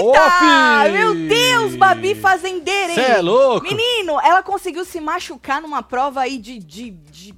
Eita! Meu Deus, Babi Fazendeira, hein? Cê é louco? Menino, ela conseguiu se machucar numa prova aí de, de, de,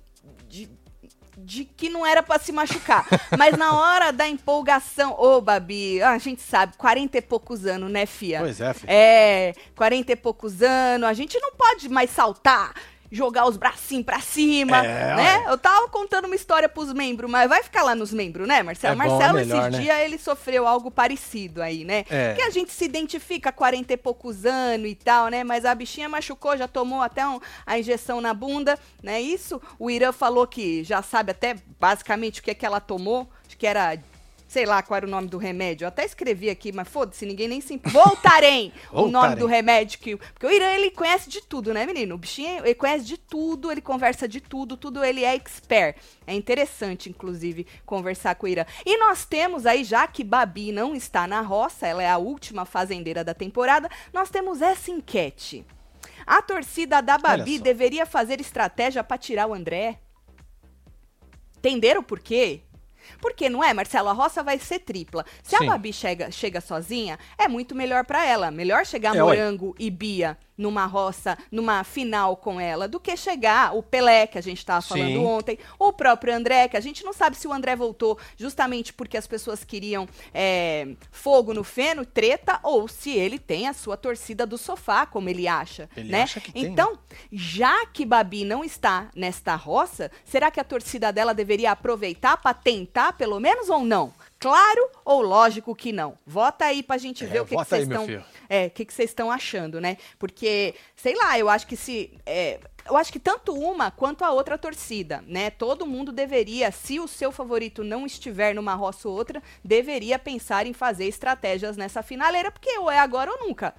de que não era pra se machucar. Mas na hora da empolgação, ô, Babi, a gente sabe, 40 e poucos anos, né, fia? Pois é, filho. É, 40 e poucos anos, a gente não pode mais saltar, jogar os bracinhos pra cima, É, né? Eu tava contando uma história pros membros, mas vai ficar lá nos membros, né, Marcelo? É bom, Marcelo, é melhor, esses né? dias, ele sofreu algo parecido aí, né? É. Que a gente se identifica 40 e poucos anos e tal, né? Mas a bichinha machucou, já tomou até um- a injeção na bunda, né? Isso, o Irã falou que já sabe até basicamente o que é que ela tomou, acho que era... Sei lá qual era o nome do remédio. Eu até escrevi aqui, mas foda-se, ninguém nem se. Voltarem! o nome do remédio que. Porque o Irã, ele conhece de tudo, né, menino? O bichinho, ele conhece de tudo, ele conversa de tudo, tudo ele é expert. É interessante, inclusive, conversar com o Irã. E nós temos aí, já que Babi não está na roça, ela é a última fazendeira da temporada, nós temos essa enquete. A torcida da Babi deveria fazer estratégia para tirar o André? Entenderam por quê? Porque não é, Marcelo, a roça vai ser tripla. Se Sim. a Babi chega, chega sozinha, é muito melhor pra ela. Melhor chegar É. Morango e Bia numa roça, numa final com ela, do que chegar o Pelé, que a gente tava falando Sim. ontem, ou o próprio André, que a gente não sabe se o André voltou justamente porque as pessoas queriam é, fogo no feno, treta, ou se ele tem a sua torcida do sofá, como ele acha. Ele né? acha tem, né? então, já que Babi não está nesta roça, será que a torcida dela deveria aproveitar para tentar, pelo menos, ou não? Claro ou lógico que não? Vota aí pra gente É, ver o que vocês estão. É, o que vocês estão achando, né? Porque, sei lá, eu acho que se. é, eu acho que tanto uma quanto a outra torcida, né? Todo mundo deveria, se o seu favorito não estiver numa roça ou outra, deveria pensar em fazer estratégias nessa finaleira, porque ou é agora ou nunca.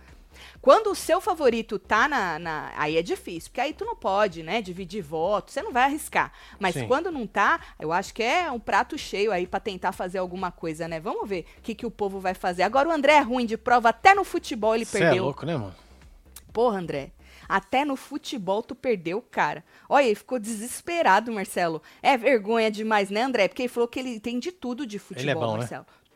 Quando o seu favorito tá na, na- Aí é difícil, porque aí tu não pode, né? Dividir voto, você não vai arriscar. Mas Sim. quando não tá, eu acho que é um prato cheio aí pra tentar fazer alguma coisa, né? Vamos ver o que, que o povo vai fazer. Agora o André é ruim de prova, até no futebol ele Você é perdeu. louco, né, mano? Porra, André. Até no futebol tu perdeu, cara. Olha, ele ficou desesperado, Marcelo. É vergonha demais, né, André? Porque ele falou que ele tem de tudo de futebol, Ele é bom, né?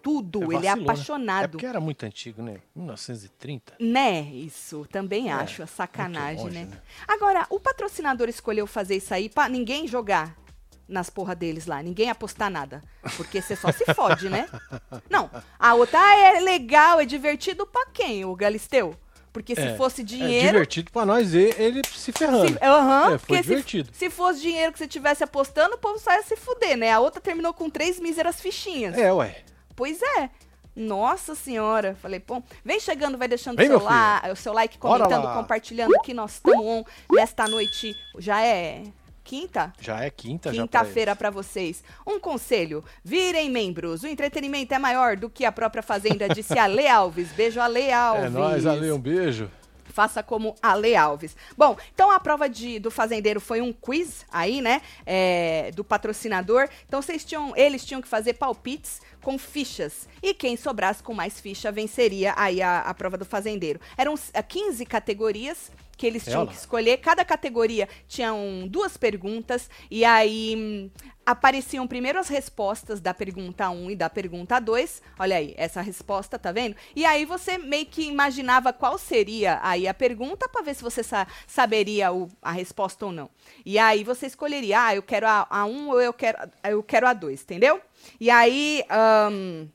Tudo, ele é né? É apaixonado. porque era muito antigo, né? 1930. Né, isso, também É, acho, a sacanagem, muito longe, né? né? Agora, o patrocinador escolheu fazer isso aí pra ninguém jogar nas porra deles lá, ninguém apostar nada. Porque você só se fode, né? Não, a outra ah, é legal, é divertido pra quem, o Galisteu? Porque se É, fosse É dinheiro. divertido pra nós ver ele se ferrando. Se, aham, É, foi porque se- divertido. Se, fosse dinheiro que você tivesse apostando, o povo só ia se fuder, né? A outra terminou com três míseras fichinhas. É, ué. Pois é. Nossa senhora. Falei, pô, vem chegando, vai deixando Vem, seu, meu la- o seu like, comentando, compartilhando que nós estamos on nesta noite. Já é quinta? Já é quinta. Quinta-feira pra vocês. Um conselho: virem membros. O entretenimento é maior do que a própria Fazenda, disse a Lê Alves. Beijo a Lê Alves. É nóis, Ale, um beijo. Faça como Ale Alves. Bom, então a prova de, do fazendeiro foi um quiz aí, né? é, do patrocinador. Então vocês tinham, eles tinham que fazer palpites com fichas. E quem sobrasse com mais ficha venceria aí a, a prova do fazendeiro. Eram ah, 15 categorias que eles tinham Ela. que escolher. Cada categoria tinha duas perguntas. E aí hum, apareciam primeiro as respostas da pergunta 1 e da pergunta 2. Olha aí, essa resposta, tá vendo? E aí você meio que imaginava qual seria aí a pergunta para ver se você sa- saberia o- a resposta ou não. E aí você escolheria, ah, eu quero a, a 1 ou eu quero, eu quero a 2, entendeu? E aí hum,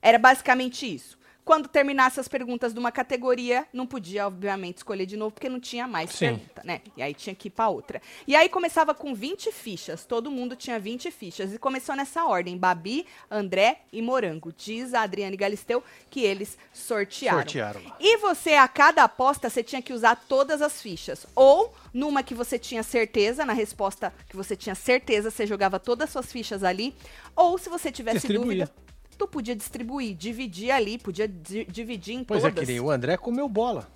era basicamente isso. Quando terminasse as perguntas de uma categoria, não podia, obviamente, escolher de novo, porque não tinha mais Sim. pergunta, né? E aí tinha que ir pra outra. E aí começava com 20 fichas, todo mundo tinha 20 fichas. E começou nessa ordem: Babi, André e Morango. Diz a Adriane Galisteu que eles sortearam. Sortearam. E você, a cada aposta, você tinha que usar todas as fichas. Ou numa que você tinha certeza, na resposta que você tinha certeza, você jogava todas as suas fichas ali. Ou se você tivesse dúvida, tu podia distribuir, dividir ali, podia di- dividir em Pois é, todas. que nem o André comeu bola.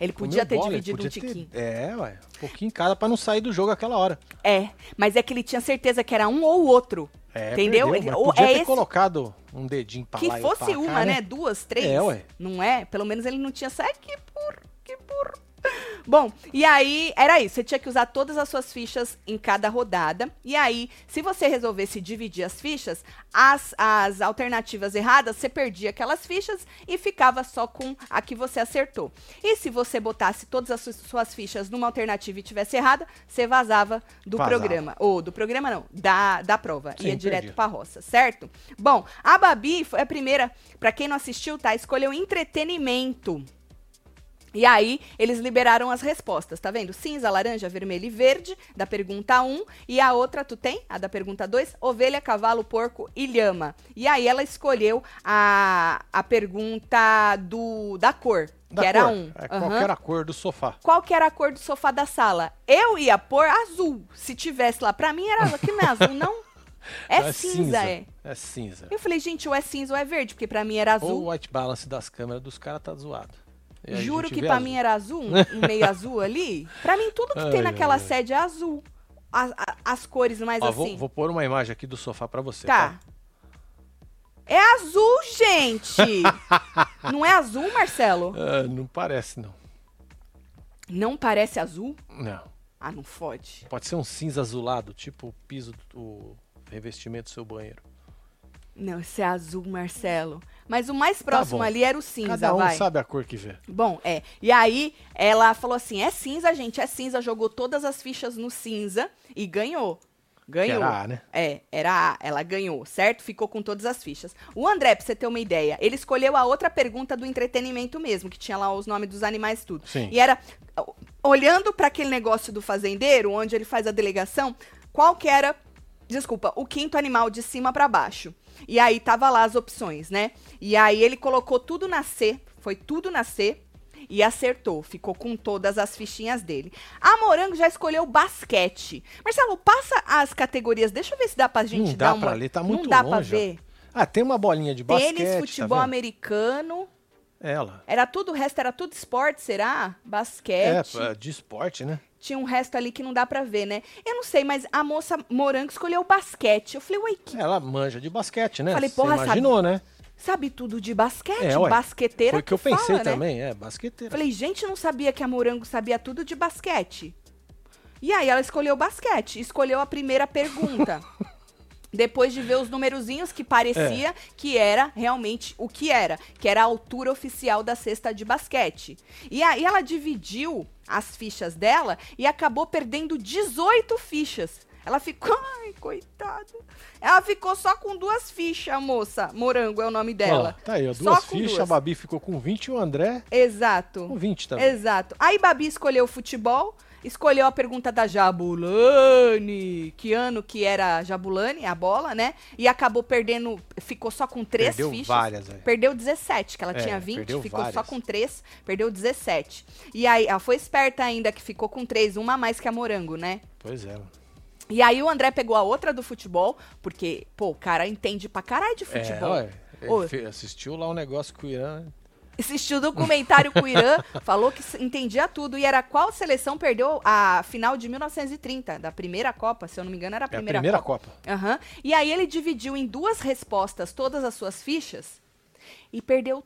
Ele podia ter bola, dividido um podia ter- tiquinho. É, ué. Um pouquinho em cada pra não sair do jogo aquela hora. É, mas é que ele tinha certeza que era um ou outro. É, Entendeu? perdeu, Ele- ou podia é ter esse- colocado um dedinho pra Que lá e pra fosse cá, uma, né? Duas, três. É, ué. Não é? Pelo menos ele não tinha. Sai que burro, que burro. Bom, e aí era isso. Você tinha que usar todas as suas fichas em cada rodada. E aí, se você resolvesse dividir as fichas, as, as alternativas erradas, você perdia aquelas fichas e ficava só com a que você acertou. E se você botasse todas as su- suas fichas numa alternativa e tivesse errada, você vazava do Vazava. programa. Ou do programa não, da, da prova. Sim, Ia direto perdia. pra roça, certo? Bom, a Babi foi a primeira, pra quem não assistiu, tá? Escolheu entretenimento. E aí, eles liberaram as respostas, tá vendo? Cinza, laranja, vermelho e verde, da pergunta 1. E a outra, tu tem? A da pergunta 2? Ovelha, cavalo, porco e lhama. E aí, ela escolheu a, a pergunta do, da cor, Da que era cor. 1. É, Qual que era a cor do sofá? Qual que era a cor do sofá da sala? Eu ia pôr azul. Se tivesse lá, pra mim era azul. Aqui não é azul, não? É Não, cinza, é. É cinza. Eu falei, gente, ou é cinza ou é verde, porque pra mim era Ou azul. o white balance das câmeras dos caras tá zoado. Juro que pra azul. mim era azul, um, um meio azul ali. Pra mim, tudo que tem Ai, naquela ai, sede é azul. As, as cores mais Ó, assim. vou, vou pôr uma imagem aqui do sofá pra você. Tá. É azul, gente! não é azul, Marcelo? Ah, não parece, não. Não parece azul? Não. Ah, não fode. Pode ser um cinza azulado, tipo o piso, do o revestimento do seu banheiro. Não, esse é azul, Marcelo. Mas o mais próximo Tá ali era o cinza, Cada um vai. sabe a cor que vê. Bom, é. E aí, ela falou assim: é cinza, gente, é cinza. Jogou todas as fichas no cinza e ganhou. Ganhou. Que era A, né? É, era A, ela ganhou, certo? Ficou com todas as fichas. O André, pra você ter uma ideia, ele escolheu a outra pergunta do entretenimento mesmo, que tinha lá os nomes dos animais e tudo. Sim. E era, olhando pra aquele negócio do fazendeiro, onde ele faz a delegação, qual que era, desculpa, o quinto animal de cima pra baixo. E aí tava lá as opções, né? E aí ele colocou tudo na C, foi tudo na C, e acertou. Ficou com todas as fichinhas dele. A Morango já escolheu basquete. Marcelo, passa as categorias. Deixa eu ver se dá pra gente não dar dá uma... pra ler, tá muito Não dá longe. pra ver. Ah, tem uma bolinha de basquete, Tênis, tá futebol vendo? americano. Ela. Era tudo, o resto era tudo esporte, será? É, Basquete. é, de esporte, né? Tinha um resto ali que não dá pra ver, né? Eu não sei, mas a moça Morango escolheu basquete. Eu falei, ué, que Ela manja de basquete, né? Falei, porra, imaginou, né? sabe tudo de basquete? É, ué. Basqueteira Foi o que eu fala, pensei né? também, é, basqueteira. Falei, gente, não sabia que a Morango sabia tudo de basquete. E aí ela escolheu basquete, escolheu a primeira pergunta. Depois de ver os numerozinhos que parecia É. que era realmente o que era, que era a altura oficial da cesta de basquete. E aí ela dividiu as fichas dela e acabou perdendo 18 fichas. Ela ficou, ai, coitada. Ela ficou só com duas fichas, moça. Morango é o nome dela. Ó, tá aí, ó, duas fichas, duas. a Babi ficou com 20 e o André Exato. com 20 também. Exato. Aí Babi escolheu futebol, escolheu a pergunta da Jabulani. Que ano que era Jabulani, a bola, né? E acabou perdendo, ficou só com três Perdeu fichas. várias, velho. Perdeu 17, que ela É, tinha 20, perdeu ficou só várias. com 3, perdeu 17. E aí, ela foi esperta ainda, que ficou com 3, uma a mais que a Morango, né? Pois é. E aí o André pegou a outra do futebol, porque, pô, o cara entende pra caralho de futebol. É, ué. Ele Ô. assistiu lá um negócio com o Irã. Assistiu o documentário com o Irã, falou que entendia tudo. E era qual seleção perdeu a final de 1930, da primeira Copa, se eu não me engano, era a É a primeira, primeira Copa. Copa. Aham. E aí ele dividiu em duas respostas todas as suas fichas e perdeu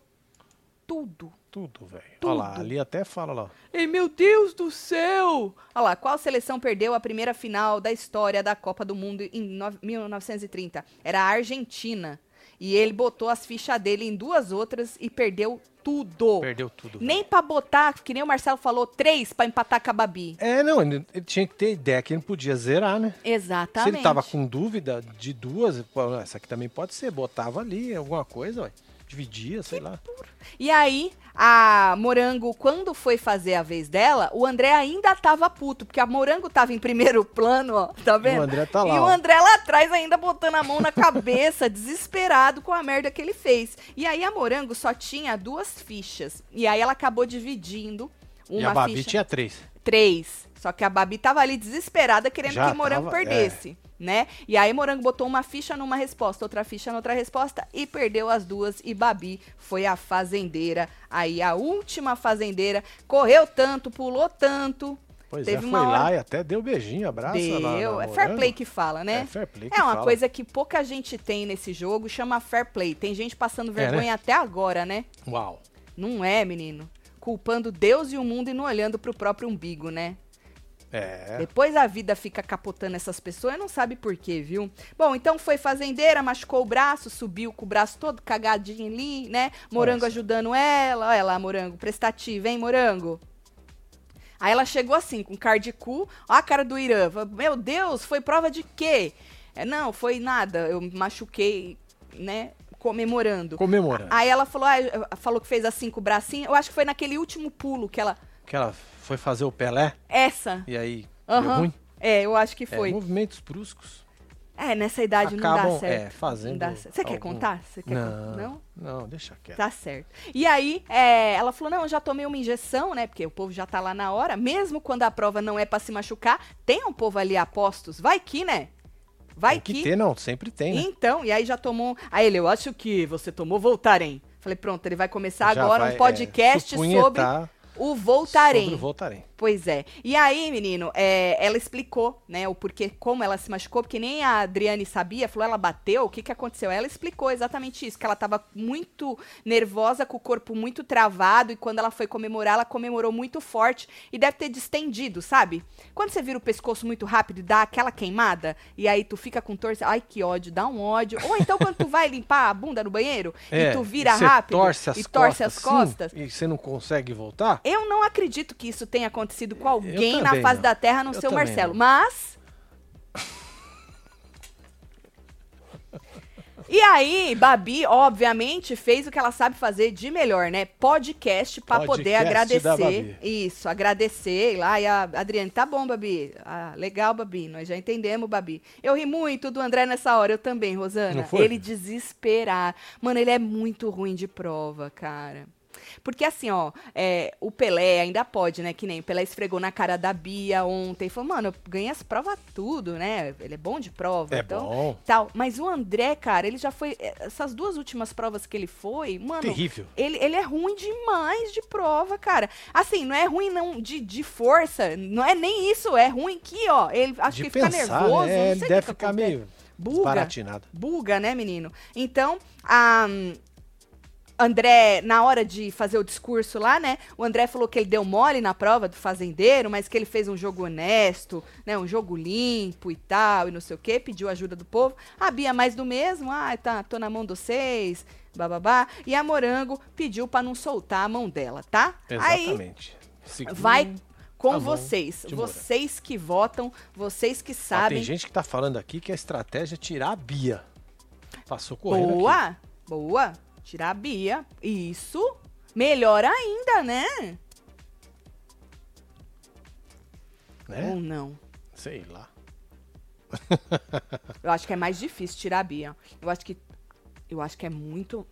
tudo. Tudo, velho. Olha lá, ali até fala lá. Ei, meu Deus do céu! Olha lá, qual seleção perdeu a primeira final da história da Copa do Mundo em no- 1930? Era a Argentina. E ele botou as fichas dele em duas outras e perdeu tudo. Perdeu tudo. Nem pra botar, que nem o Marcelo falou, três pra empatar com a Babi. É, não, ele, ele tinha que ter ideia que ele podia zerar, né? Exatamente. Se ele tava com dúvida de duas, essa aqui também pode ser, botava ali alguma coisa, ué. Dividia, sei lá. E aí, a Morango, quando foi fazer a vez dela, o André ainda tava puto, porque a Morango tava em primeiro plano, ó, tá vendo? André tá lá, E o ó. André lá atrás ainda botando a mão na cabeça, desesperado com a merda que ele fez. E aí a Morango só tinha duas fichas. E aí ela acabou dividindo uma e a Babi ficha. tinha três. três. Só que a Babi tava ali desesperada querendo Já que Morango tava, é. Né? E aí Morango botou uma ficha numa resposta, outra ficha noutra resposta e perdeu as duas. E Babi foi a fazendeira. Aí a última fazendeira correu tanto, pulou tanto. Pois Teve é, foi uma hora- lá e até deu beijinho, abraço. Deu. na é fair play que fala, né? É fair play É uma fala. coisa que pouca gente tem nesse jogo, chama fair play. Tem gente passando né? vergonha até agora, né? Uau. Não é, menino. Culpando Deus e o mundo e não olhando pro próprio umbigo, né? É. Depois a vida fica capotando essas pessoas e não sabe por quê, viu? Bom, então foi fazendeira, machucou o braço, subiu com o braço todo cagadinho ali, né? Morango Nossa. ajudando ela. Olha lá, Morango, prestativa, hein, Morango? Aí ela chegou assim, com cardicu, ó a cara do Irã. Meu Deus, foi prova de quê? É, não, foi nada, eu machuquei, né, comemorando. Comemorando. Aí ela falou, ah, falou que fez assim com o bracinho. Eu acho que foi naquele último pulo que ela. Que ela foi fazer o Pelé Essa. e aí deu Aham. ruim. É, eu acho que É, foi. movimentos bruscos. É, nessa idade não acabam dá certo. é, fazendo. Não dá certo. Você quer algum- contar? Você quer Não, con- não? não, deixa quieto. Tá certo. E aí, é, ela falou: não, eu já tomei uma injeção, né? Porque o povo já tá lá na hora. Mesmo quando a prova não é pra se machucar, tem um povo ali a postos. Vai que, né? Vai Tem que que. ter, não, sempre tem, né? Então, e aí já tomou. Aí ele, eu acho que você tomou Voltaren. Falei, pronto, ele vai começar Já agora vai, um podcast é, sobre o Voltaren. Sobre o Voltaren. Pois é. E aí, menino, é, ela explicou, né, o porquê, como ela se machucou, porque nem a Adriane sabia, falou, ela bateu, o que que aconteceu? Ela explicou exatamente isso, que ela tava muito nervosa, com o corpo muito travado, e quando ela foi comemorar, ela comemorou muito forte, e deve ter distendido, sabe? Quando você vira o pescoço muito rápido e dá aquela queimada, e aí tu fica com torce, ai que ódio, dá um ódio. Ou então quando tu vai limpar a bunda no banheiro, e tu vira É, você rápido, torce e torce costas, as costas, sim, e você não consegue voltar? Eu não acredito que isso tenha acontecido com alguém na face não. da Terra, a não Eu ser o Marcelo. não. Mas. E aí, Babi, obviamente, fez o que ela sabe fazer de melhor, né? Podcast pra poder agradecer. Isso, agradecer lá. E a Adriane, tá bom, Babi. Ah, legal, Babi. Nós já entendemos, Babi. Eu ri muito do André nessa hora, eu também, Rosana. Não foi? Ele desesperar. Mano, ele é muito ruim de prova, cara. Porque assim, ó, é, o Pelé ainda pode, né? Que nem o Pelé esfregou na cara da Bia ontem. Falou, mano, eu ganhei as provas tudo, né? Ele é bom de prova. É então, bom. Tal. Mas o André, cara, ele já foi. é, Essas duas últimas provas que ele foi, mano. Terrível. Ele, ele é ruim demais de prova, cara. Assim, não é ruim não de, de força, não é nem isso, é ruim que, ó, ele acho de que fica pensar, nervoso, né? não Ele deve ficar meio Buga. Buga, né, menino? Então, a hum, André, na hora de fazer o discurso lá, né? O André falou que ele deu mole na prova do fazendeiro, mas que ele fez um jogo honesto, né? Um jogo limpo e tal, e não sei o quê, pediu ajuda do povo. A Bia mais do mesmo, ah, tá, tô na mão de vocês, bababá. E a Morango pediu pra não soltar a mão dela, tá? Aí Exatamente. Segura- vai com vocês, vocês que votam, vocês que sabem. tem gente que tá falando aqui que a estratégia é tirar a Bia. Passou correndo aqui. Boa, boa. Tirar a Bia. Isso. Melhor ainda, né? Né? Ou não? Sei lá. Eu acho que é mais difícil tirar a Bia. Eu acho que. Eu acho que é muito.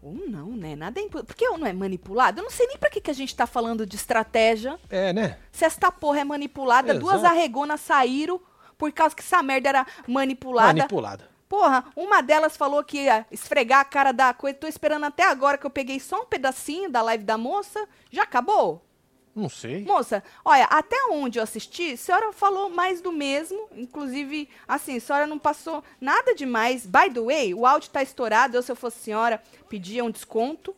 Ou não, né? Nada é impo... Porque não é manipulado? Eu não sei nem pra que, que a gente tá falando de estratégia. É, né? Se esta porra é manipulada, duas Exato. arregonas saíram por causa que essa merda era manipulada. Manipulada. Porra, uma delas falou que ia esfregar a cara da coisa. Tô esperando até agora que eu peguei só um pedacinho da live da moça. Já acabou? Não sei. Moça, olha, até onde eu assisti, a senhora falou mais do mesmo. Inclusive, assim, a senhora não passou nada demais. By the way, o áudio tá estourado. Eu, se eu fosse senhora, pedia um desconto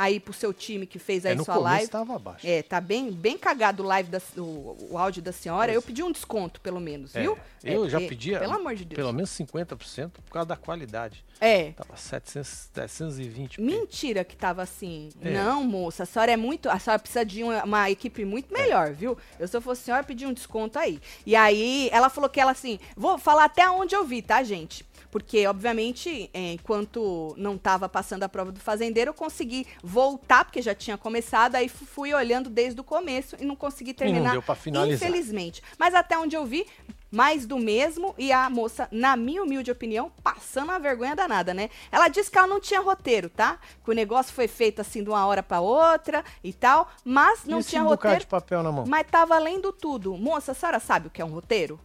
aí pro seu time que fez aí É, no sua live. tava abaixo. É, tá bem, bem cagado o live da, o, o áudio da senhora. Eu pedi um desconto, pelo menos, É, viu? Eu É, já pedia Pelo amor de Deus. pelo menos 50% por causa da qualidade. É. Tava 700, 720. Mentira que tava assim. É. Não, moça, a senhora é muito. A senhora precisa de uma, uma equipe muito É. melhor, viu? Eu, se eu fosse senhora, pedir um desconto aí. E aí, ela falou que ela assim. Vou falar até onde eu vi, tá, gente? Porque, obviamente, é, enquanto não tava passando a prova do fazendeiro, eu consegui voltar, porque já tinha começado, aí fu- fui olhando desde o começo e não consegui terminar. deu pra finalizar. Infelizmente. Mas até onde eu vi, mais do mesmo e a moça, na minha humilde opinião, passando uma vergonha danada, né? Ela disse que ela não tinha roteiro, tá? Que o negócio foi feito assim de uma hora para outra e tal, mas não e tinha roteiro. de papel na mão? Mas tava lendo tudo. Moça, a senhora sabe o que é um roteiro?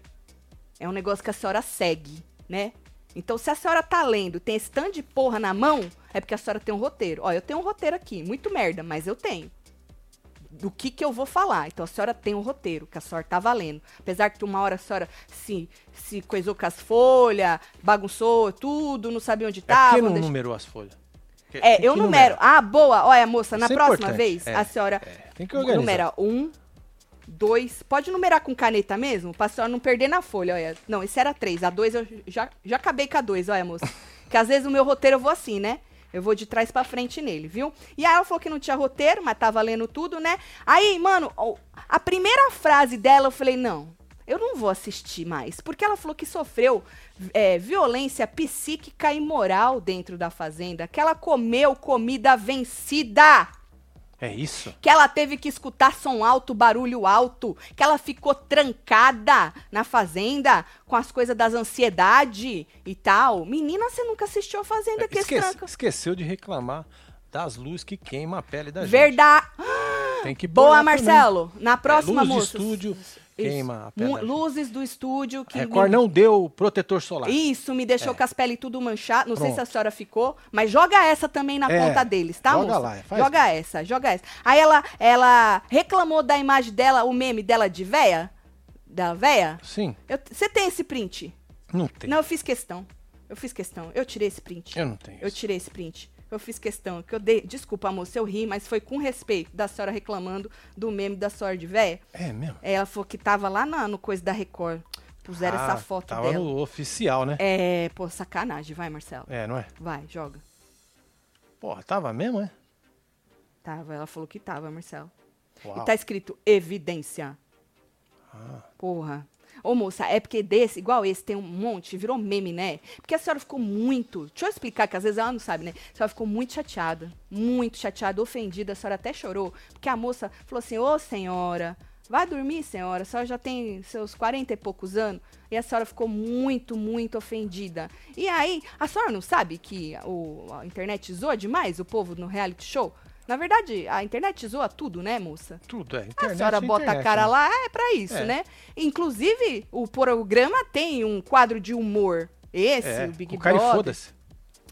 É um negócio que a senhora segue, né? Então, se a senhora tá lendo, tem esse tanto de porra na mão, é porque a senhora tem um roteiro. Ó, eu tenho um roteiro aqui, muito merda, mas eu tenho. Do que que eu vou falar. Então, a senhora tem um roteiro, que a senhora tá valendo. Apesar que uma hora a senhora se, se coisou com as folhas, bagunçou tudo, não sabia onde É tava. porque não deixa- numerou as folhas. Que- É, que eu numero. Ah, boa. Olha, moça, na é próxima importante. vez, É, a senhora é, tem que organizar. numera um, dois. Pode numerar com caneta mesmo? Pra senhora não perder na folha, olha. Não, esse era três. A dois eu já, já acabei com a dois, olha, moça. que às vezes o meu roteiro eu vou assim, né? Eu vou de trás pra frente nele, viu? E aí ela falou que não tinha roteiro, mas tava lendo tudo, né? Aí, mano, a primeira frase dela eu falei, não, eu não vou assistir mais. Porque ela falou que sofreu é, violência psíquica e moral dentro da fazenda. Que ela comeu comida vencida É isso? que ela teve que escutar som alto, barulho alto, que ela ficou trancada na fazenda com as coisas das ansiedade e tal. Menina, você nunca assistiu a Fazenda que Esquece- tranca. esqueceu de reclamar das luzes que queimam a pele da gente. Verdade. Tem que Boa, lá também. Marcelo. Na próxima, luz de estúdio queima a. Luzes do estúdio que Record me- não deu protetor solar. Isso, me deixou É. com as peles tudo manchadas. Não sei Pronto. se a senhora ficou, mas joga essa também na É, conta deles, tá, joga moça? lá, faz joga essa, joga essa. Aí ela, ela reclamou da imagem dela, o meme dela de véia, da véia. Sim, Você tem esse print? não tem. Não, eu fiz questão. Eu fiz questão. Eu tirei esse print. Eu não tenho. Eu tirei esse print. Eu fiz questão. Que eu dei. Desculpa, moça, eu ri, mas foi com respeito da senhora reclamando do meme da senhora de véia. É mesmo? Ela falou que tava lá na, no coisa da Record. Puseram Ah, essa foto Tava dela. no oficial, né? É, pô, sacanagem. Vai, Marcelo. É, não é? Vai, joga. Porra, tava mesmo, é? Tava, ela falou que tava, Marcelo. Uau. E tá escrito evidência. Ah. Porra. Ô, moça, é porque desse, igual esse, tem um monte, virou meme, né? Porque a senhora ficou muito. Deixa eu explicar, que às vezes ela não sabe, né? A senhora ficou muito chateada. Muito chateada, ofendida. A senhora até chorou. Porque a moça falou assim: Ô, senhora, vai dormir, senhora. A senhora já tem seus 40 e poucos anos. E a senhora ficou muito, muito ofendida. E aí, a senhora não sabe que o, a internet zoa demais o povo no reality show? Na verdade, a internet zoa tudo, né, moça? Tudo, é. A Internet, senhora é bota a internet, cara né? lá, é pra isso, É. né? Inclusive, o programa tem um quadro de humor. Esse, É, o Big o cara Brother. foda-se.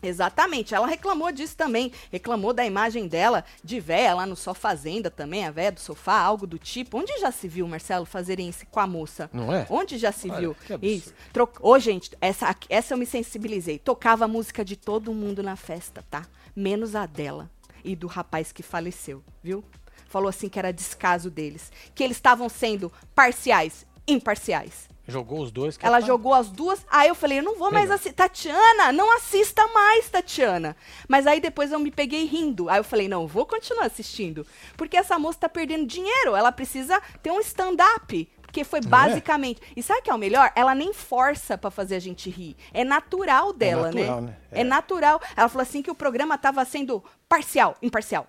Exatamente, ela reclamou disso também. Reclamou da imagem dela de véia lá no Só Fazenda também, a véia do sofá, algo do tipo. Onde já se viu, Marcelo, fazerem isso com a moça? Não é? Onde já se Olha, viu? Isso. Tro... Ô, gente, essa, essa eu me sensibilizei. Tocava a música de todo mundo na festa, tá? Menos a dela e do rapaz que faleceu, viu? Falou assim que era descaso deles. Que eles estavam sendo parciais, imparciais. Jogou os dois. que Ela é jogou as duas. Aí eu falei, eu não vou mais assistir. Tatiana, não assista mais, Tatiana. Mas aí depois eu me peguei rindo. Aí eu falei, não, vou continuar assistindo. Porque essa moça tá perdendo dinheiro. Ela precisa ter um stand-up. Porque foi é? basicamente. E sabe o que é o melhor? Ela nem força pra fazer a gente rir. É natural dela, natural, né? né? É. É. natural. Ela falou assim que o programa tava sendo parcial, imparcial.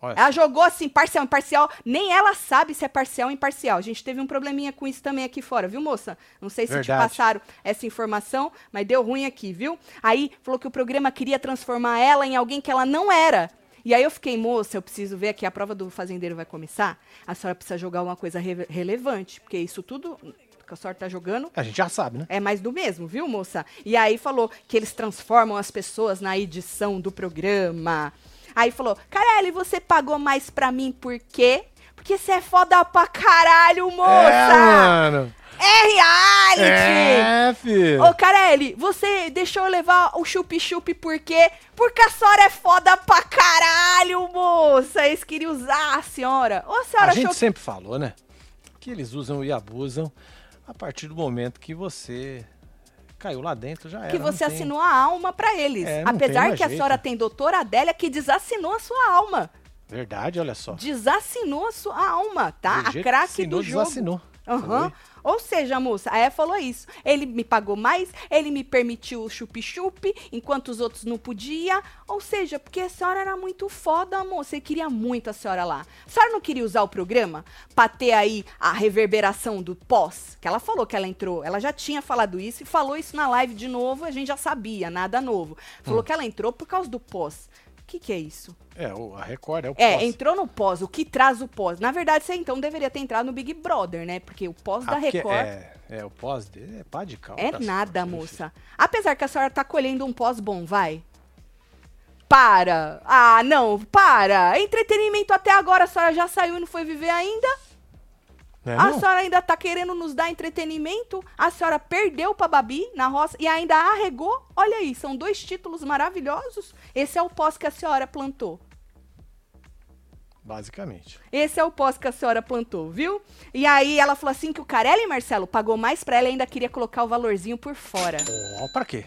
Olha, Ela jogou assim, parcial, imparcial. Nem ela sabe se é parcial ou imparcial. A gente teve um probleminha com isso também aqui fora, viu, moça? Não sei se te Verdade. passaram essa informação, mas deu ruim aqui, viu? Aí falou que o programa queria transformar ela em alguém que ela não era. E aí eu fiquei, moça, eu preciso ver aqui, a prova do fazendeiro vai começar. A senhora precisa jogar uma coisa re- relevante, porque isso tudo que a senhora tá jogando A gente já sabe, né? é mais do mesmo, viu, moça? E aí falou que eles transformam as pessoas na edição do programa. Aí falou, Carelli, você pagou mais pra mim por quê? Porque você é foda pra caralho, É, moça! mano. É, reality! É, filho. Ô, Carelli, você deixou eu levar o chup-chup por quê? Porque a senhora é foda pra caralho, moça! Eles queriam usar a senhora. Ô, a senhora A gente sempre falou, né? Que eles usam e abusam a partir do momento que você caiu lá dentro, já era. que você tem- assinou a alma pra eles. É, Apesar que a jeito. senhora tem doutora Adélia que desassinou a sua alma. Verdade, olha só. Desassinou a sua alma, tá? Do A craque do jogo. desassinou. Aham. Ou seja, moça, a falou isso. Ele me pagou mais, ele me permitiu o chup-chup, enquanto os outros não podia. Ou seja, porque a senhora era muito foda, moça. Ele queria muito a senhora lá. A senhora não queria usar o programa pra ter aí a reverberação do pós? Que ela falou que ela entrou. Ela já tinha falado isso e falou isso na live de novo. A gente já sabia, nada novo. Falou que ela entrou por causa do pós. O que, que é isso? É, o- a Record é o É, pós. entrou no pós. O que traz o pós? Na verdade, você então deveria ter entrado no Big Brother, né? Porque o pós Ah, da Record É, é, o pós dele é pá de cal. é tá nada, certo, moça. Apesar que a senhora tá colhendo um pós bom, vai. Para! Ah, não, para! Entretenimento até agora, a senhora já saiu e não foi viver ainda? É A senhora ainda tá querendo nos dar entretenimento? A senhora perdeu pra Babi na roça e ainda arregou? Olha aí, são dois títulos maravilhosos. Esse é o pós que a senhora plantou. Basicamente. Esse é o pós que a senhora plantou, viu? E aí ela falou assim que o Carelli, Marcelo, pagou mais pra ela e ainda queria colocar o valorzinho por fora. Ó, pra quê?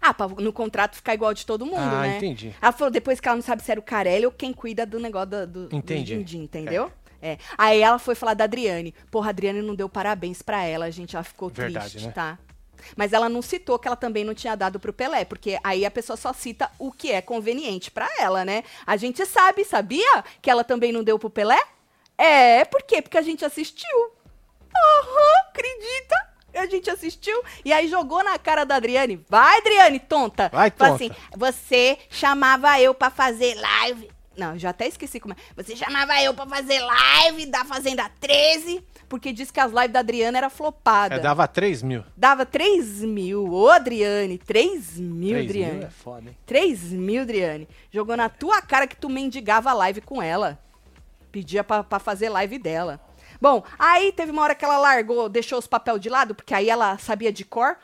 Ah, pra no contrato ficar igual de todo mundo, ah, né? entendi. Ela falou depois que ela não sabe se era o Carelli ou quem cuida do negócio do, do, do Entendi. din-din, entendeu? É. Aí ela foi falar da Adriane. Porra, a Adriane não deu parabéns pra ela, a gente. Ela ficou Verdade, triste, né? tá? Mas ela não citou que ela também não tinha dado pro Pelé, porque aí a pessoa só cita o que é conveniente pra ela, né? A gente sabe, sabia? Que ela também não deu pro Pelé? É, por quê? Porque a gente assistiu. Aham, acredita? A gente assistiu e aí jogou na cara da Adriane. Vai, Adriane, tonta. Vai, Fala tonta. assim, você chamava eu pra fazer live. Não, já até esqueci como é. Você chamava eu pra fazer live da Fazenda 13, porque disse que as lives da Adriana era flopada. É, dava 3 mil. Dava 3 mil. Ô, Adriane, 3 mil, 3 Adriane. mil é foda, hein? 3 mil, Adriane. Jogou na tua cara que tu mendigava live com ela. Pedia pra, pra fazer live dela. Bom, aí teve uma hora que ela largou, deixou os papel de lado, porque aí ela sabia de cor,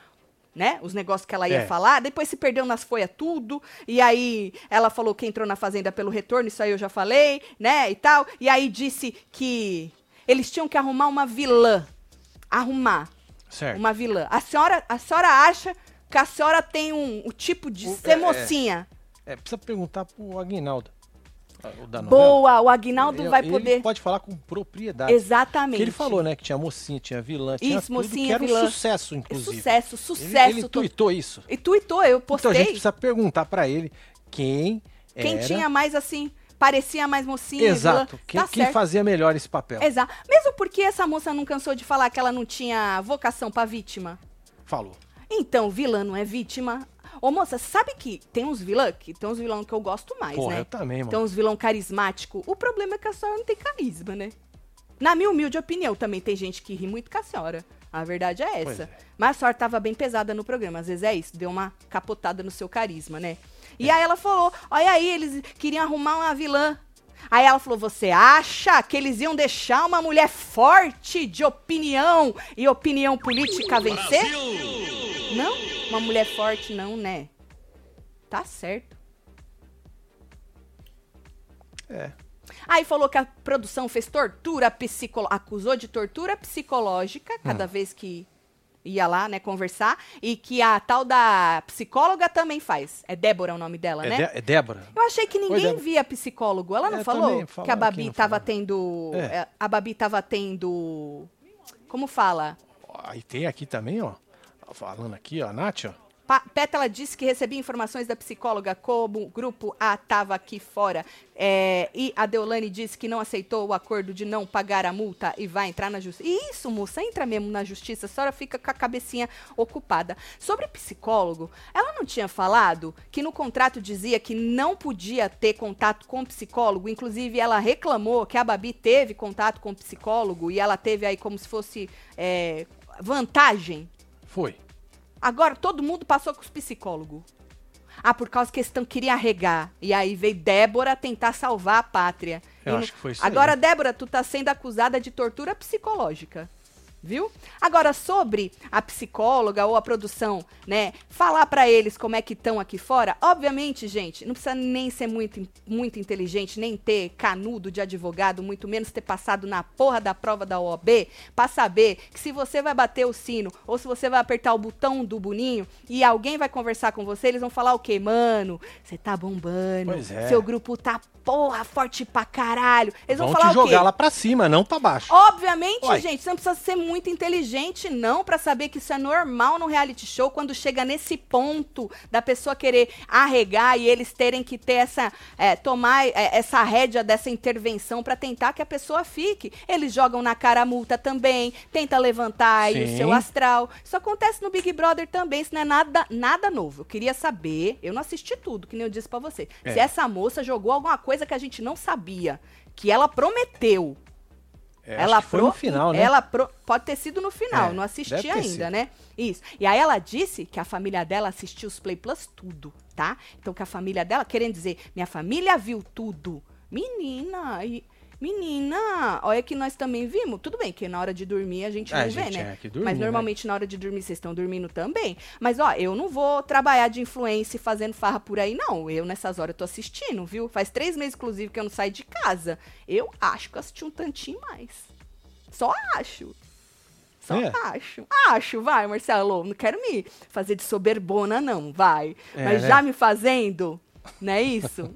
né? Os negócios que ela ia É. falar. Depois se perdeu nas folhas tudo. E aí ela falou que entrou na fazenda pelo retorno, isso aí eu já falei, né? E tal. E aí disse que eles tinham que arrumar uma vilã. Arrumar Certo. uma vilã. A senhora, a senhora acha que a senhora tem um, o tipo de O- ser é, é. mocinha? É, precisa perguntar pro Aguinaldo. O da novela. Boa, o Aguinaldo Ele- vai ele poder. pode falar com propriedade. Exatamente. Ele falou, né, que tinha mocinha, tinha vilã, tinha Isso, tudo, mocinha, que era vilã. um sucesso, inclusive. Sucesso, Ele- sucesso. Ele, to- tuitou isso. E tuitou, eu postei. Então a gente precisa perguntar pra ele quem Quem era... tinha mais assim, parecia mais mocinha. Exato. Quem, tá quem fazia melhor esse papel. Exato. Mesmo porque essa moça não cansou de falar que ela não tinha vocação pra vítima. Falou. Então, vilã não é vítima. Ô, moça, sabe que tem uns vilã, que tem uns vilão que eu gosto mais, Porra, né? eu também, mano. Tem uns vilão carismático. O problema é que a senhora não tem carisma, né? Na minha humilde opinião, também tem gente que ri muito com a senhora. A verdade é essa. é. Mas a senhora tava bem pesada no programa. Às vezes é isso, deu uma capotada no seu carisma, né? É. E aí ela falou: olha aí, eles queriam arrumar uma vilã. Aí ela falou: você acha que eles iam deixar uma mulher forte de opinião e opinião política vencer? Não? Uma mulher forte, não, né? Tá certo. É. Aí falou que a produção fez tortura psicológica, acusou de tortura psicológica cada Hum. vez que ia lá, né, conversar, e que a tal da psicóloga também faz. É Débora o nome dela, É, né? Dé- é Débora. Eu achei que ninguém Débora. via psicólogo. Ela não É, falou que a Babi tava tendo, É. é, a Babi tava tendo como fala? Aí tem aqui também, ó. Falando aqui, ó, a Nath, ó. Pa Pétala disse que recebia informações da psicóloga como o grupo A estava aqui fora. É, e a Deolane disse que não aceitou o acordo de não pagar a multa e vai entrar na justiça. Isso, moça, entra mesmo na justiça. A senhora fica com a cabecinha ocupada. Sobre psicólogo, ela não tinha falado que no contrato dizia que não podia ter contato com psicólogo. Inclusive, ela reclamou que a Babi teve contato com psicólogo e ela teve aí como se fosse é, vantagem. Foi. Agora todo mundo passou com os psicólogos. Ah, por causa que eles tão, queriam arregar. E aí veio Débora tentar salvar a pátria. Eu E não- acho que foi isso aí. Agora, Débora, tu tá sendo acusada de tortura psicológica. Viu? Agora, sobre a psicóloga ou a produção, né? Falar pra eles como é que estão aqui fora. Obviamente, gente, não precisa nem ser muito, muito inteligente, nem ter canudo de advogado, muito menos ter passado na porra da prova da OAB, pra saber que se você vai bater o sino ou se você vai apertar o botão do boninho e alguém vai conversar com você, eles vão falar o quê? Mano, você tá bombando. Pois é. Seu grupo tá porra forte pra caralho. Eles vão, Vão falar te o quê? jogar lá pra cima, não pra baixo. Obviamente, Uai. gente, você não precisa ser muito inteligente, não, pra saber que isso é normal no reality show, quando chega nesse ponto da pessoa querer arregar e eles terem que ter essa, é, tomar é, essa rédea dessa intervenção pra tentar que a pessoa fique. Eles jogam na cara a multa também, tenta levantar aí o seu astral. Isso acontece no Big Brother também, isso não é nada, nada novo. Eu queria saber, eu não assisti tudo, que nem eu disse pra você. É. Se essa moça jogou alguma coisa que a gente não sabia, que ela prometeu. É, ela que foi no pro- final, né? Ela pro- pode ter sido no final, É, não assisti ainda, sido. né? Isso. E aí ela disse que a família dela assistiu os Play Plus tudo, tá? Então que a família dela, querendo dizer, minha família viu tudo. Menina, e- menina, olha que nós também vimos. Tudo bem que na hora de dormir a gente É, a não vê, gente né? é que dormir, Mas né? normalmente na hora de dormir vocês estão dormindo também. Mas ó, eu não vou trabalhar de influência fazendo farra por aí, não. Eu nessas horas eu tô assistindo, viu? Faz três meses, inclusive, que eu não saio de casa. Eu acho que eu assisti um tantinho mais. Só acho. Só É. acho. Acho, vai, Marcelo. Não quero me fazer de soberbona, não, vai. É, Mas né? já me fazendo, não é isso?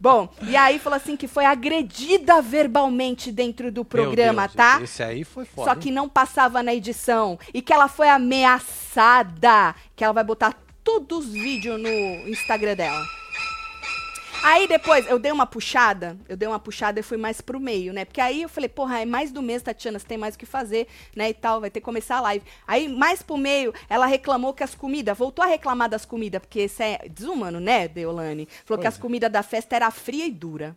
Bom, e aí falou assim que foi agredida verbalmente dentro do programa, Deus, tá? Esse aí foi foda. Só que não passava na edição. E que ela foi ameaçada. Que ela vai botar todos os vídeos no Instagram dela. Aí depois eu dei uma puxada, eu dei uma puxada e fui mais pro meio, né? Porque aí eu falei, porra, é mais do mês, Tatiana, você tem mais o que fazer, né? E tal, vai ter que começar a live. Aí, mais pro meio, ela reclamou que as comidas, voltou a reclamar das comidas, porque isso é desumano, né, Deolane? Falou que Pois as é. comidas da festa era fria e dura.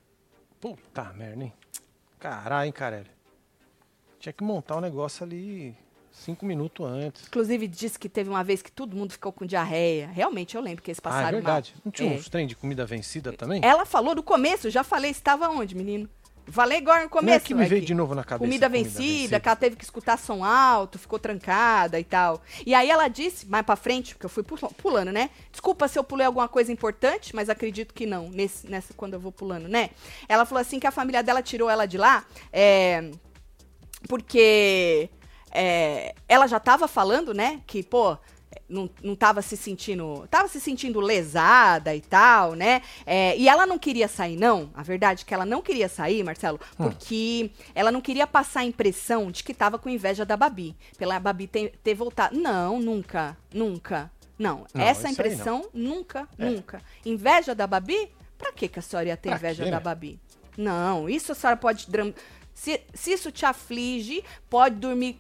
Puta merda, hein? Caralho, hein, Carelli. Tinha que montar um negócio ali cinco minutos antes. Inclusive, disse que teve uma vez que todo mundo ficou com diarreia. Realmente, eu lembro que eles passaram ah, é verdade. mal. Não tinha É. uns trem de comida vencida também? Ela falou do começo, já falei, estava onde, menino? Falei agora no Não é começo. que me é veio que de novo na cabeça. Comida vencida, que ela teve que escutar som alto, ficou trancada e tal. E aí ela disse, mais pra frente, porque eu fui pu- pulando, né? Desculpa se eu pulei alguma coisa importante, mas acredito que não, nesse, nessa, quando eu vou pulando, né? Ela falou assim que a família dela tirou ela de lá, é, porque é, ela já tava falando, né, que, pô, não, não tava se sentindo. Tava se sentindo lesada e tal, né? É, e ela não queria sair, não. A verdade é que ela não queria sair, Marcelo, porque ela não queria passar a impressão de que tava com inveja da Babi. Pela Babi ter, ter voltado. Não, nunca, nunca. Não, Não, essa aí não. impressão nunca, É. nunca. Inveja da Babi? Pra que, a senhora ia ter Pra inveja da né? Babi? Não, isso a senhora pode. Se, se isso te aflige, pode dormir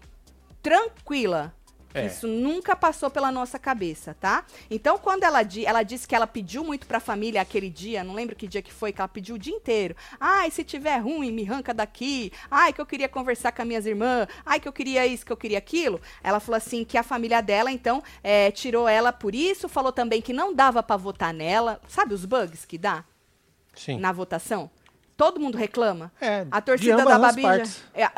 tranquila. É. Isso nunca passou pela nossa cabeça, tá? Então, quando ela, di ela disse que ela pediu muito pra família aquele dia, não lembro que dia que foi, que ela pediu o dia inteiro. Ai, se tiver ruim, me arranca daqui. Ai, que eu queria conversar com as minhas irmãs. Ai, que eu queria isso, que eu queria aquilo. Ela falou assim que a família dela, então, é, tirou ela por isso. Falou também que não dava pra votar nela. Sabe os bugs que dá Sim. na votação? Todo mundo reclama. É, A torcida da as Babi já- partes. É, É,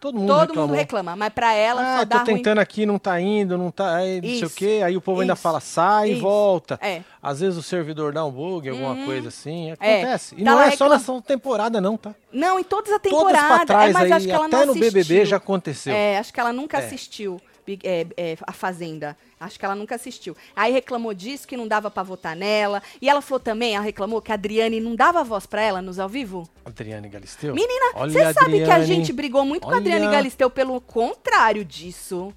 todo mundo todo mundo reclama, mas pra ela ah, só dá tô ruim. tentando aqui, não tá indo, não tá. Aí, não sei o quê. Aí o povo ainda isso, fala, sai e volta. É. Às vezes o servidor dá um bug, alguma Uhum. coisa assim. É. Acontece. E Tá não é só nessa temporada, não, tá? Não, em todas as Todas temporadas. pra trás é, mas aí, acho que ela até não no BBB já aconteceu. É, acho que ela nunca É. assistiu Big- é, é, a Fazenda. Acho que ela nunca assistiu. Aí reclamou disso, que não dava pra votar nela. E ela falou também, ela reclamou que a Adriane não dava voz pra ela nos ao vivo. Adriane Galisteu. Menina, Olha você sabe que a gente brigou muito com a Adriane Olha. Galisteu pelo contrário disso.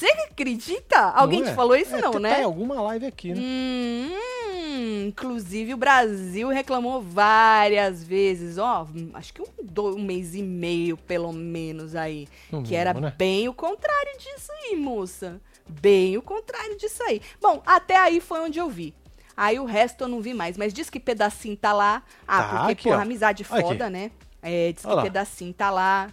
Você acredita? Alguém Não te é? falou isso, É, não, tá né? em alguma live aqui, né? Hum, inclusive o Brasil reclamou várias vezes, ó, acho que um, do- um mês e meio, pelo menos, aí. No que era né? bem o contrário disso aí, moça. Bem o contrário disso aí. Bom, até aí foi onde eu vi. Aí o resto eu não vi mais. Mas diz que pedacinho tá lá. Ah, Tá porque, aqui, porra, ó. amizade foda, aqui. né? É, diz que pedacinho tá lá.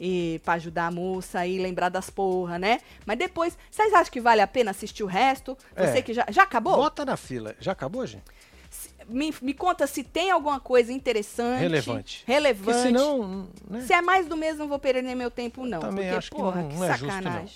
E pra ajudar a moça aí, lembrar das porra, né? Mas depois, vocês acham que vale a pena assistir o resto? Você É. que já. Já acabou? Bota na fila. Já acabou, gente? me, me conta se tem alguma coisa interessante. Relevante. Relevante. Porque senão, né? Se é mais do mesmo, não vou perder meu tempo, não. Também porque, acho que porra, não- que não é justo, não.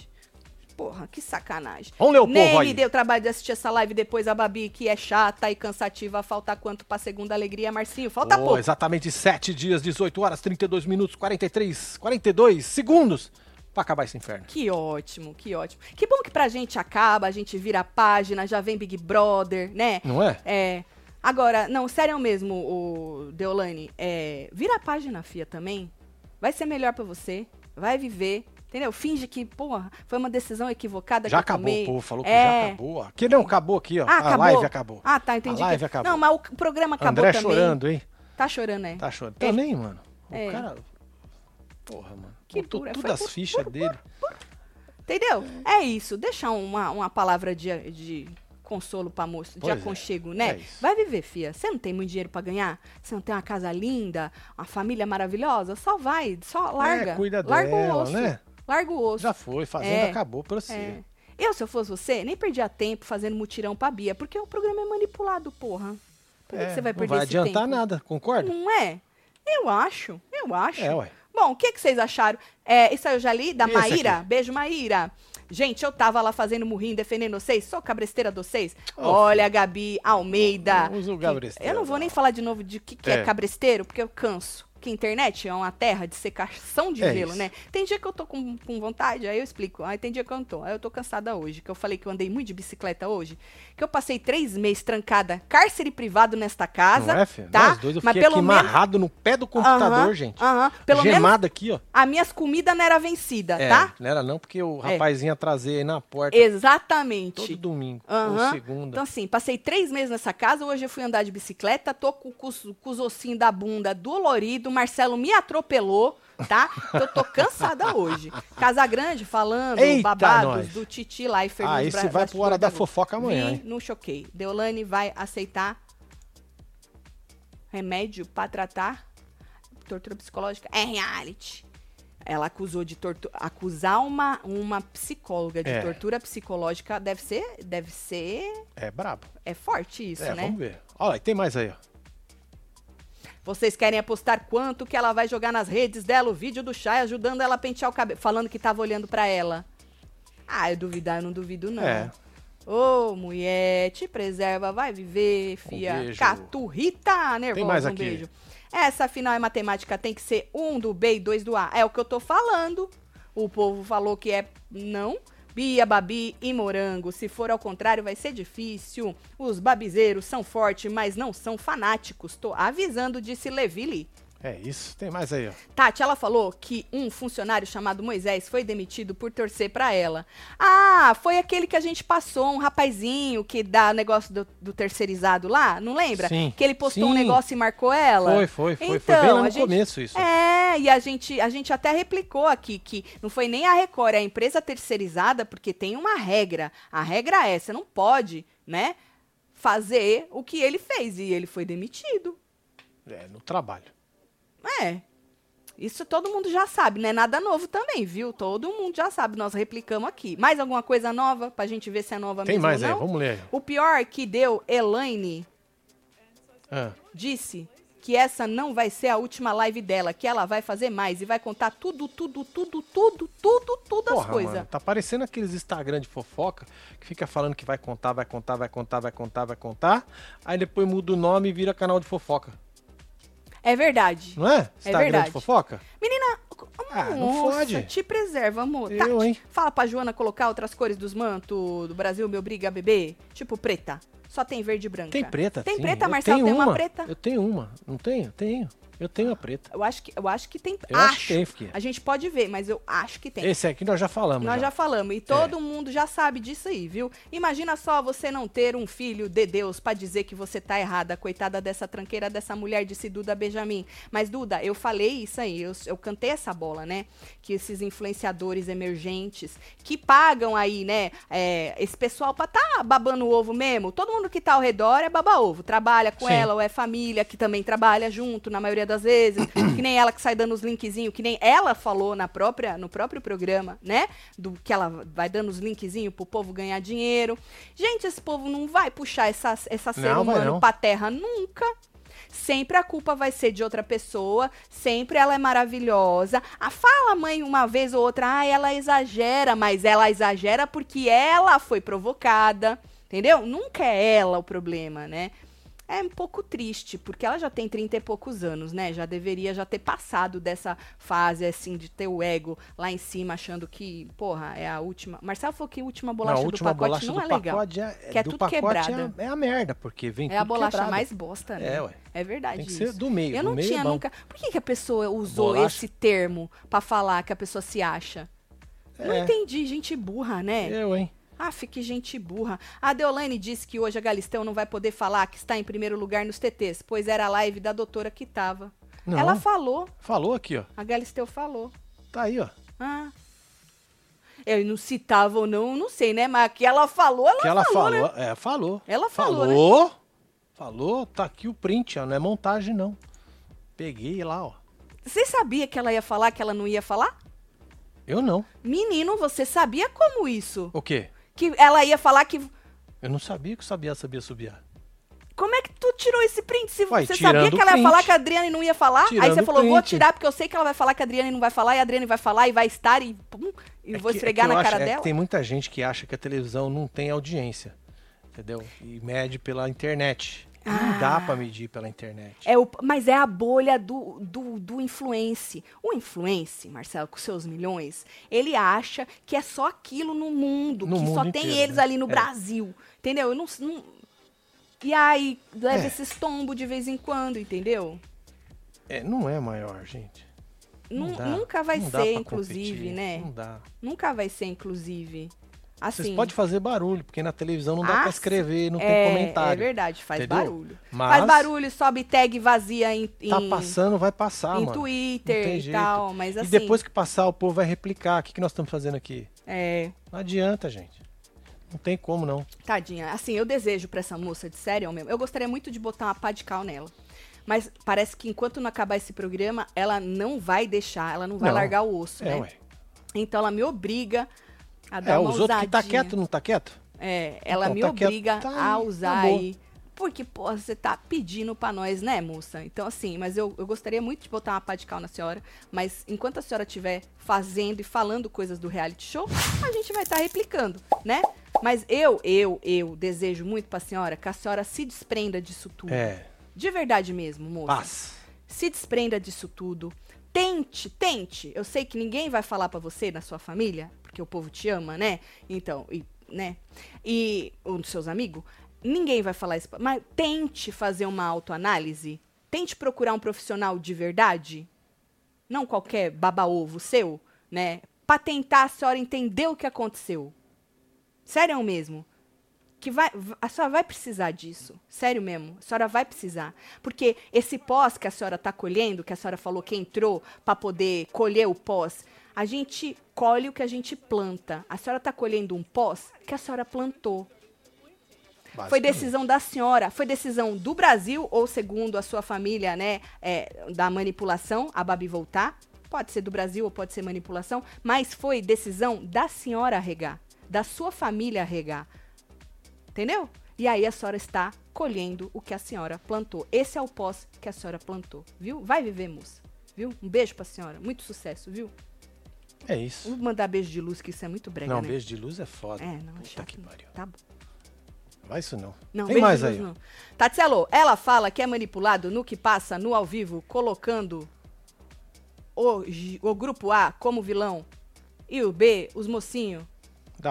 Porra, que sacanagem. Vamos ler o Nem povo aí. me deu trabalho de assistir essa live depois a Babi, que é chata e cansativa. Falta quanto pra segunda alegria, Marcinho? Falta Ô, pouco. exatamente 7 dias, 18 horas, 32 minutos, 43, 42 segundos pra acabar esse inferno. Que ótimo, que ótimo. Que bom que pra gente acaba, a gente vira a página, já vem Big Brother, né? Não é? É. Agora, não, sério mesmo, o Deolane, é, vira a página, Fia, também. Vai ser melhor pra você. vai viver. Entendeu? Finge que, porra, foi uma decisão equivocada Já que eu acabou, tomei. o povo falou que É. já acabou. Aqui não, acabou aqui, ó. Ah, a acabou? live acabou. Ah, tá, entendi. A live que... acabou. Não, mas o programa acabou André também. chorando, hein? Tá chorando, é. Tá chorando. É. Também, mano. O É. cara. Porra, mano. Que Botou pura, tudo foi as por- fichas dele. Entendeu? É isso. Deixar uma, uma palavra de, de consolo pra moça, de Pois é. aconchego, né? É. Vai viver, fia. Você não tem muito dinheiro pra ganhar? Você não tem uma casa linda, uma família maravilhosa? Só vai, só larga. É, cuida larga dela, o osso. né? Larga o osso. Já foi, fazenda É. acabou pra você. É. Eu, se eu fosse você, nem perdia tempo fazendo mutirão pra Bia, porque o programa é manipulado, porra. Por É, que você vai não perder vai esse adiantar tempo? nada, concorda? Não é? Eu acho, eu acho. É, ué. Bom, o que, que vocês acharam? É, isso aí eu já li, da esse Maíra. aqui? Beijo, Maíra. Gente, eu tava lá fazendo murrinho, defendendo vocês. Sou cabresteira de vocês. Ô, Olha, Gabi Almeida. Não usa o cabresteiro, Eu não vou não. nem falar de novo de que, que é. É. cabresteiro, porque eu canso. Que a internet é uma terra de secação de É gelo, isso. né? Tem dia que eu tô com, com vontade, aí eu explico. Aí tem dia que eu não tô. Aí eu tô cansada hoje, que eu falei que eu andei muito de bicicleta hoje. Que eu passei três meses trancada, cárcere privado nesta casa. Não é, filho? tá? Nós dois, eu Mas pelo aqui menos amarrado no pé do computador, Aham, gente. aham. Pelo menos Gemado aqui, ó. as minhas comidas não era vencida, É, tá? não era não, porque o É. rapazinho ia trazer aí na porta Exatamente. todo domingo, Aham. ou segunda. Então, assim, passei três meses nessa casa. Hoje eu fui andar de bicicleta. Tô com, com os- com os ossinhos da bunda dolorido. O Marcelo me atropelou, tá? Eu tô cansada hoje. Casa Grande falando Eita, babados nós. do Titi Leifert. Ah, esse vai pro Hora da Fofoca amanhã, Vi, não choquei. Deolane vai aceitar remédio pra tratar tortura psicológica? É reality. Ela acusou de tortura. Acusar uma, uma psicóloga de É. tortura psicológica deve ser. Deve ser. É brabo. É forte isso, é, né? vamos ver. Olha, tem mais aí, ó. Vocês querem apostar quanto que ela vai jogar nas redes dela o vídeo do Chay ajudando ela a pentear o cabelo, falando que tava olhando pra ela. Ah, eu duvidar, eu não duvido não. É. Ô, mulher, te preserva, vai viver, fia. beijo. Caturrita nervosa, mais um aqui. beijo. Essa final é matemática, tem que ser um do B e dois do A. É o que eu tô falando. O povo falou que é não. Bia, Babi e Morango. Se for ao contrário, vai ser difícil. Os babizeiros são fortes, mas não são fanáticos. Tô avisando, disse Levili. É isso, tem mais aí, ó. Tati, ela falou que um funcionário chamado Moisés foi demitido por torcer pra ela. Ah, foi aquele que a gente passou, um rapazinho que dá negócio do, do terceirizado lá, não lembra? Sim, Que ele postou um sim. negócio e marcou ela. Foi, foi, foi. foi Então, bem lá no gente- começo isso. É, e a gente, a gente até replicou aqui que não foi nem a Record, é a empresa terceirizada, porque tem uma regra. A regra é, você não pode, né, fazer o que ele fez. E ele foi demitido. É, no trabalho. É. Isso todo mundo já sabe, não é nada novo também, viu? Todo mundo já sabe, nós replicamos aqui. Mais alguma coisa nova pra gente ver se é nova Tem mesmo mais ou aí, não? vamos ler. O pior que deu Elaine Ah, disse que essa não vai ser a última live dela, que ela vai fazer mais e vai contar tudo, tudo, tudo, tudo, tudo, tudo as porra, coisas. mano, tá parecendo aqueles Instagram de fofoca que fica falando que vai contar, vai contar, vai contar, vai contar, vai contar. Aí depois muda o nome e vira canal de fofoca. É verdade. Não é? Instagram verdade. de fofoca? Menina, Ah, não fode. te preserva, amor. Eu, Tati, hein? Fala pra Joana colocar outras cores dos mantos do Brasil, me obriga a beber. Tipo preta. Só tem verde e branca. Tem preta, Tem sim. preta, Marcelo? Tem uma uma. preta? Eu tenho uma. Não tenho? Tenho. Eu tenho a preta. Eu acho que, eu acho que tem. Eu acho que tem, Fiquinha. A gente pode ver, mas eu acho que tem. Esse aqui nós já falamos. Nós já falamos. E É. todo mundo já sabe disso aí, viu? Imagina só você não ter um filho de Deus pra dizer que você tá errada. Coitada dessa tranqueira dessa mulher, disse Duda Benjamin. Mas, Duda, eu falei isso aí. Eu, eu cantei essa bola, né? Que esses influenciadores emergentes que pagam aí, né? é, esse pessoal pra tá babando o ovo mesmo. Todo mundo que tá ao redor é baba-ovo. Trabalha com Sim. ela ou é família que também trabalha junto, na maioria das vezes. que nem ela que sai dando os linkzinhos, que nem ela falou na própria, no próprio programa, né? Do que ela vai dando os linkzinhos pro povo ganhar dinheiro. Gente, esse povo não vai puxar essa, essa ser Não, humano não. pra terra nunca. Sempre a culpa vai ser de outra pessoa, sempre ela é maravilhosa. Ah, fala, mãe, uma vez ou outra, ah, ela exagera, mas ela exagera porque ela foi provocada, entendeu? Nunca é ela o problema, né? É um pouco triste, porque ela já tem 30 e poucos anos, né? Já deveria já ter passado dessa fase, assim, de ter o ego lá em cima, achando que, porra, é a última. Marcelo falou que a última bolacha Não, a última do pacote bolacha não é legal. é, que é do tudo pacote quebrada. É, é a merda, porque vem É a bolacha quebrado. mais bosta, né? É, ué. É verdade Tem que isso. ser do meio. Eu não meio tinha é nunca. Por que, que a pessoa usou Bolacha. esse termo pra falar que a pessoa se acha? Não É. entendi, gente burra, né? Eu, hein? Ah, que gente burra. A Deolane disse que hoje a Galisteu não vai poder falar que está em primeiro lugar nos TTs, pois era a live da doutora que tava. Não. Ela falou, Falou aqui, ó. a Galisteu falou. Tá aí, ó. Ah. Eu não citava ou não, não sei, né? Mas que ela falou, ela, que ela falou, falou. né? É, falou. Ela falou, né? Falou. Falou. Tá aqui o print, ó. Não é montagem, não. Peguei lá, ó. Você sabia que ela ia falar que ela não ia falar? Eu não. Menino, você sabia como isso? O quê? Que ela ia falar que. Eu não sabia que o Sabia sabia subir. Como é que tu tirou esse print? Se Uai, você sabia que ela ia falar que a Adriane não ia falar? Aí Tirando você o falou, vou print. tirar porque eu sei que ela vai falar que a Adriane não vai falar e a Adriane vai falar e vai estar e, pum, e É vou que- é esfregar eu na acho- cara é dela. tem muita gente que acha que a televisão não tem audiência. Entendeu? E mede pela internet. Não dá pra medir pela internet. É o, mas é a bolha do, do, do influence. O influence, Marcelo, com seus milhões, ele acha que é só aquilo no mundo, No que mundo só tem inteiro, eles né? ali no É. Brasil. Entendeu? Eu não, não- E aí, leva É. esses tombos de vez em quando, entendeu? É, não é maior, gente. Não Nu- dá. nunca vai Não ser, inclusive, competir. né? Não dá. Nunca vai ser, inclusive. Assim, Vocês podem fazer barulho, porque na televisão não dá Ah, pra escrever, não é, tem comentário. É verdade, faz entendeu? barulho. Mas Faz barulho, sobe tag vazia em, Tá em- passando, vai passar, em mano. Twitter e jeito. tal, mas assim... E depois que passar, o povo vai replicar. O que, que nós estamos fazendo aqui? É, Não adianta, gente. Não tem como, não. tadinha. Assim, eu desejo pra essa moça, de sério mesmo, eu gostaria muito de botar uma pá de cal nela. Mas parece que enquanto não acabar esse programa, ela não vai deixar, ela não vai Não. largar o osso, É, né? ué. Então ela me obriga a dar É, os outros que tá ousadinha. quieto, não tá quieto? É, ela Então, me tá quieto, obriga tá a usar aí. Porque, pô, você tá pedindo pra nós, né, moça? Então, assim, mas eu, eu gostaria muito de botar uma pá de cal na senhora. Mas enquanto a senhora estiver fazendo e falando coisas do reality show, a gente vai estar replicando, né? Mas eu, eu, eu desejo muito pra senhora que a senhora se desprenda disso tudo. É. De verdade mesmo, moça. Paz. Se desprenda disso tudo. Tente, tente. Eu sei que ninguém vai falar pra você na sua família, porque o povo te ama, né? Então, e, né? E um dos seus amigos, ninguém vai falar isso. Mas tente fazer uma autoanálise. Tente procurar um profissional de verdade. Não qualquer baba-ovo seu, né? Pra tentar a senhora entender o que aconteceu. Sério mesmo que vai, a senhora vai precisar disso. Sério mesmo. A senhora vai precisar. Porque esse pós que a senhora está colhendo, que a senhora falou que entrou para poder colher o pós, a gente colhe o que a gente planta. A senhora está colhendo um pós que a senhora plantou. Foi decisão da senhora, foi decisão do Brasil, ou segundo a sua família, né, é, da manipulação, a Babi voltar. Pode ser do Brasil ou pode ser manipulação, mas foi decisão da senhora regar, da sua família regar. Entendeu? E aí a senhora está colhendo o que a senhora plantou. Esse é o pós que a senhora plantou, viu? Vai viver, moça. Viu? Um beijo pra senhora. Muito sucesso, viu? É isso. Vou mandar beijo de luz, que isso é muito brega, Não, né? beijo de luz é foda. É, não, Puta chato. que pariu. Tá bom. Vai isso não. Não, Tem beijo mais de aí. luz ó. não. Tatselo, ela fala que é manipulado no que passa no ao vivo, colocando o, G- o grupo A como vilão e o B, os mocinhos.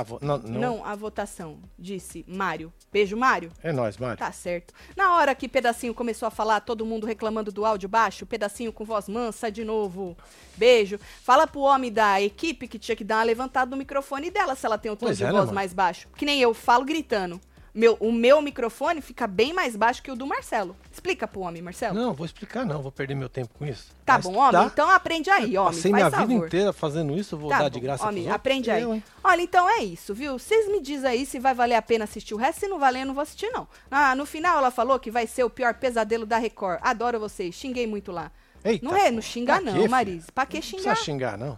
Vo- não, não. Não. a votação, disse Mário. Beijo, Mário. É nóis, Mário. Tá certo. Na hora que Pedacinho começou a falar, todo mundo reclamando do áudio baixo, Pedacinho com voz mansa de novo. Beijo. Fala pro homem da equipe que tinha que dar uma levantada no microfone dela se ela tem o tom Pois de é, né, voz mais baixo. Que nem eu falo gritando. Meu, o meu microfone fica bem mais baixo que o do Marcelo. Explica pro homem, Marcelo. Não, vou explicar não, vou perder meu tempo com isso. tá Vai bom, homem? estudar. Então aprende aí, homem. Passei minha vida inteira fazendo isso, eu vou Tá dar bom, de graça homem, aprende aí. Eu? Olha, então é isso, viu? Vocês me dizem aí se vai valer a pena assistir o resto. Se não valer, eu não vou assistir, não. Ah, no final ela falou que vai ser o pior pesadelo da Record. Adoro vocês, xinguei muito lá. Eita, não é, não xingar pra não, quê? Marise. Pra que Não xingar? precisa xingar, não.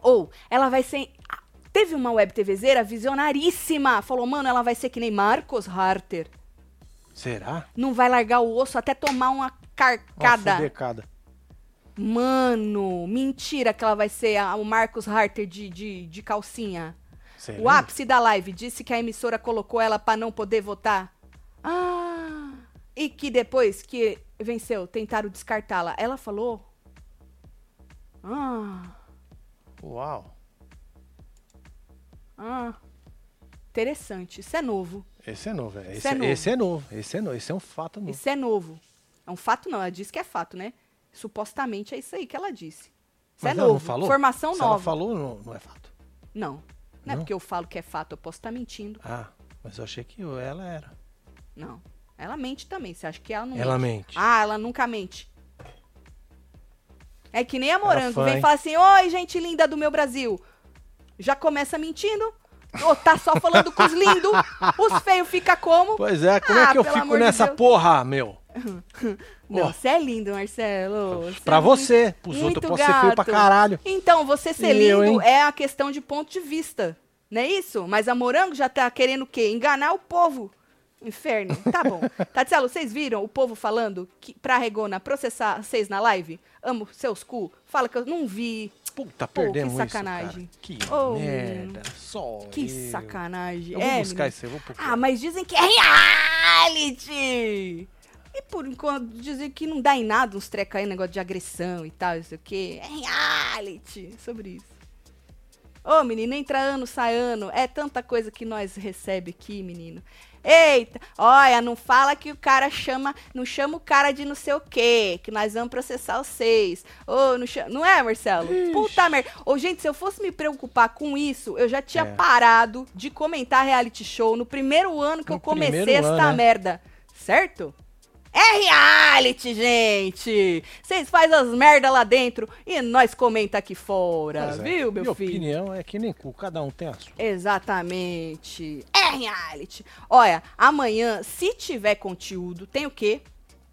Ou ela vai ser. Teve uma web TVzeira visionaríssima. Falou, mano, ela vai ser que nem Marcos Harter. Será? Não vai largar o osso até tomar uma Uma carcada. fudecada. Mano, mentira que ela vai ser a- o Marcos Harter de, de, de calcinha. Será? O ápice da live disse que a emissora colocou ela pra não poder votar. Ah, e que depois que venceu, tentaram descartá-la. Ela falou? Ah, Uau. Ah. Interessante. Isso é novo. Esse é novo. é. Esse, Esse é é novo. esse é novo. Esse é novo. Esse é um fato novo. Isso é novo. É um fato não, ela disse que é fato, né? Supostamente é isso aí que ela disse. Isso Mas é ela novo. não falou? Informação Se nova. ela falou, não, não é fato. Não. Não é porque eu falo que é fato, eu posso estar mentindo. Ah, mas eu achei que ela era. Não. Ela mente também. Você acha que ela não Ela mente? mente. Ah, ela nunca mente. É que nem a Morango. Vem falar assim, oi, gente linda do meu Brasil. Já começa mentindo. Ou tá só falando com os lindos. Os feios fica como? Pois é, como Ah, é que eu fico de nessa Deus. porra, meu? Não, Ó. você é lindo, Marcelo. Você Pra é você. muito- Pros muito outros eu posso ser feio pra caralho. Então, você ser eu, lindo hein? é a questão de ponto de vista. Não é isso? Mas a Morango já tá querendo o quê? Enganar o povo. Inferno. Tá bom. Tatielo, vocês viram o povo falando que pra Regona processar vocês na live? Amo seus cu. Fala que eu não vi. Puta, Pô, que perdemos sacanagem. isso, cara. Que Ô, merda. Só Que eu. sacanagem. Eu vou é, buscar menino. isso eu vou procurar. Ah, mas dizem que é reality! E por enquanto dizem que não dá em nada uns trecos aí, negócio de agressão e tal, isso aqui. É reality! Sobre isso. Ô, menino, entra ano, sai ano. É tanta coisa que nós recebe aqui, menino. Eita, olha, não fala que o cara chama, não chama o cara de não sei o quê, que nós vamos processar vocês. Ô, não, chama, não é, Marcelo? Puta merda. Ô, gente, se eu fosse me preocupar com isso, eu já tinha É. parado de comentar reality show no primeiro ano que No eu comecei esta ano, né? merda. Certo? É reality, gente! Vocês fazem as merda lá dentro e nós comenta aqui fora, é. viu, meu Minha filho? opinião é que nem cu, cada um tem a sua. Exatamente. É reality. Olha, amanhã, se tiver conteúdo, tem o quê?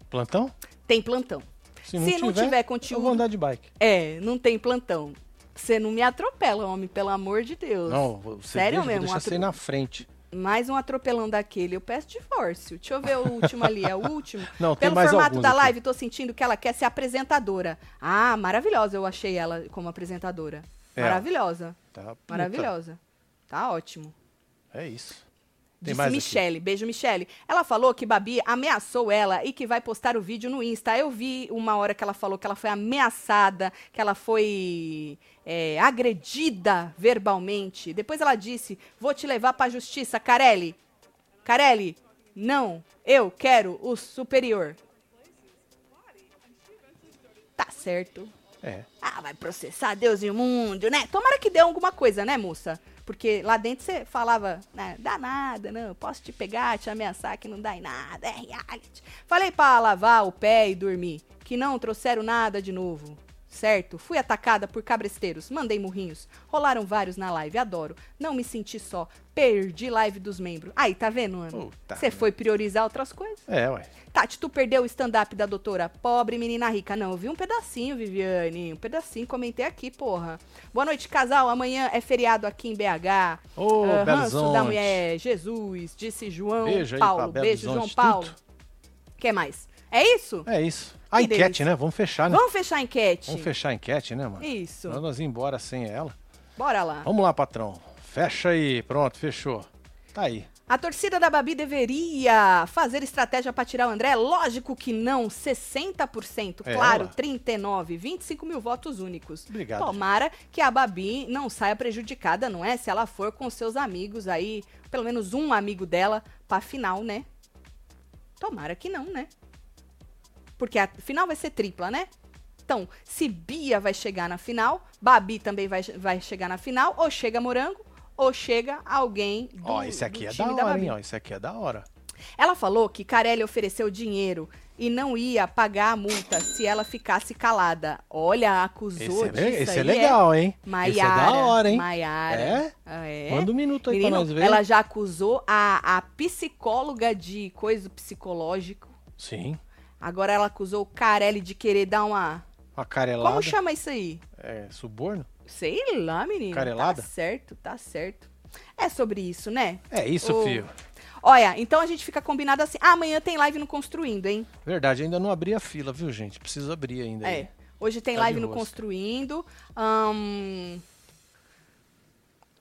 Plantão? Tem plantão. Se Se não tiver Eu conteúdo- vou andar de bike. É, não tem plantão. Você não me atropela, homem, pelo amor de Deus. Não, você Sério deixa, mesmo, Vou deixar atro- você ir na frente. Mais um atropelão daquele. Eu peço divórcio. Deixa eu ver o último ali. É o último? Não, tem Pelo formato da aqui. live, tô sentindo que ela quer ser apresentadora. Ah, maravilhosa. Eu achei ela como apresentadora. É. Maravilhosa. Tá. Maravilhosa. Tá ótimo. É isso. Tem Disse mais aqui. Michele. Beijo, Michele. Ela falou que Babi ameaçou ela e que vai postar o vídeo no Insta. Eu vi uma hora que ela falou que ela foi ameaçada, que ela foi é, agredida verbalmente. Depois ela disse: Vou te levar pra justiça, Carelli. Carelli, não. Eu quero o superior. Tá certo. É. Ah, vai processar Deus e o mundo, né? Tomara que dê alguma coisa, né, moça? Porque lá dentro você falava, né, dá nada, não, posso te pegar, te ameaçar que não dá em nada, é reality. Falei pra lavar o pé e dormir, que não trouxeram nada de novo. Certo? Fui atacada por cabresteiros, mandei murrinhos. Rolaram vários na live, adoro. Não me senti só. Perdi live dos membros. Aí, tá vendo, Ana? Puta Você foi priorizar outras coisas? É, ué. Tati, tu perdeu o stand-up da doutora Pobre Menina Rica. Não, eu vi um pedacinho, Viviane. Um pedacinho, comentei aqui, porra. Boa noite, casal. Amanhã é feriado aqui em BH. Ô, Ah, Belo ranço da mulher, Jesus, disse João Beijo aí Paulo. Belo Beijo, João Paulo. tudo. que mais? É isso? É isso. A Que enquete, delícia. né? Vamos fechar, né? Vamos fechar a enquete? Vamos fechar a enquete, né, mano? Isso. Nós ir embora sem ela. Bora lá. Vamos lá, patrão. Fecha aí. Pronto, fechou. Tá aí. A torcida da Babi deveria fazer estratégia pra tirar o André? Lógico que não. 60%, É, claro. ela. 39, 25 mil votos únicos. Obrigado. Tomara que a Babi não saia prejudicada, não é? Se ela for com seus amigos aí, pelo menos um amigo dela, pra final, né? Tomara que não, né? Porque a final vai ser tripla, né? Então, se Bia vai chegar na final, Babi também vai, vai chegar na final, ou chega Morango, ou chega alguém do, Ó, esse aqui é da hora, hein? Ó, esse aqui é da hora. Ela falou que Carelli ofereceu dinheiro e não ia pagar a multa se ela ficasse calada. Olha, acusou Esse é, disso esse aí, é legal, hein? Maiara. Esse é da hora, hein? Maiara. É? É? Manda um minuto aí Menino, pra nós ver. ela já acusou a, a psicóloga de coisa psicológico. Sim. Agora ela acusou o Carelli de querer dar uma... Uma carelada. Como chama isso aí? É, suborno? Sei lá, menino. Carelada? Tá certo, tá certo. É sobre isso, né? É isso, Ô, filho. Olha, então a gente fica combinado assim. Ah, amanhã tem live no Construindo, hein? Verdade, ainda não abri a fila, viu, gente? Preciso abrir ainda. aí. É. Hoje tem Tá live no rosca. Construindo.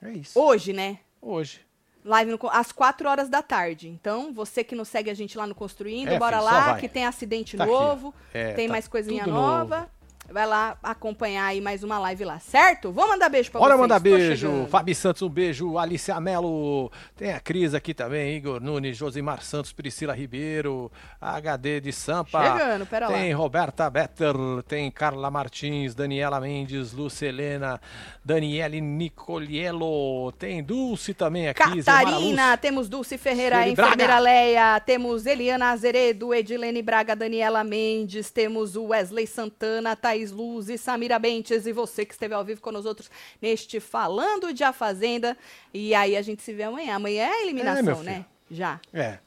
É isso. hoje, né? Hoje. Live no às 4 horas da tarde. Então, você que não segue a gente lá no Construindo, É, bora filho, lá, que tem acidente Tá novo. É, tem tá mais coisinha nova. Vai lá acompanhar aí mais uma live lá, certo? Vamos mandar beijo pra Bora vocês. mandar Tô beijo. chegando. Fabi Santos, um beijo. Alice Amelo. Tem a Cris aqui também. Igor Nunes, Josimar Santos, Priscila Ribeiro. HD de Sampa. Chegando, pera lá. Tem Roberta Better. Tem Carla Martins, Daniela Mendes, Lucelena, Daniele Nicoliello. Tem Dulce também aqui. Catarina, temos Dulce Ferreira, Sueli enfermeira Braga. Leia, temos Eliana Azeredo, Edilene Braga, Daniela Mendes, temos o Wesley Santana, Thaís Luz e Samira Bentes, e você que esteve ao vivo com nós outros neste Falando de A Fazenda. E aí a gente se vê amanhã. Amanhã é a É, eliminação, filho. né? Já. É.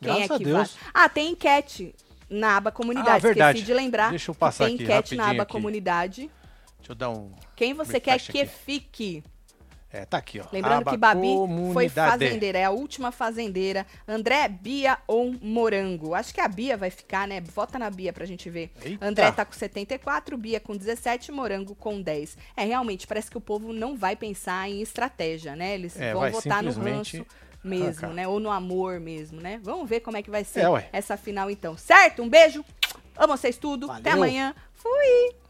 Quem Graças é a que Deus. vai? Ah, tem enquete na aba comunidade. Ah, verdade. Esqueci de lembrar. Deixa eu passar tem aqui, enquete na aba aqui. comunidade. Deixa eu dar um. Quem você quer que aqui. fique? É, tá aqui, ó. Lembrando Aba que Babi foi fazendeira, é a última fazendeira. André, Bia ou Morango? Acho que a Bia vai ficar, né? Vota na Bia pra gente ver. Eita. André tá com 74, Bia com 17, Morango com 10. É, realmente, parece que o povo não vai pensar em estratégia, né? Eles É, vão votar no ranço mesmo, né? Ou no amor mesmo, né? Vamos ver como é que vai ser É, essa final então. Certo? Um beijo. Amo vocês tudo. Até Valeu. amanhã. Fui!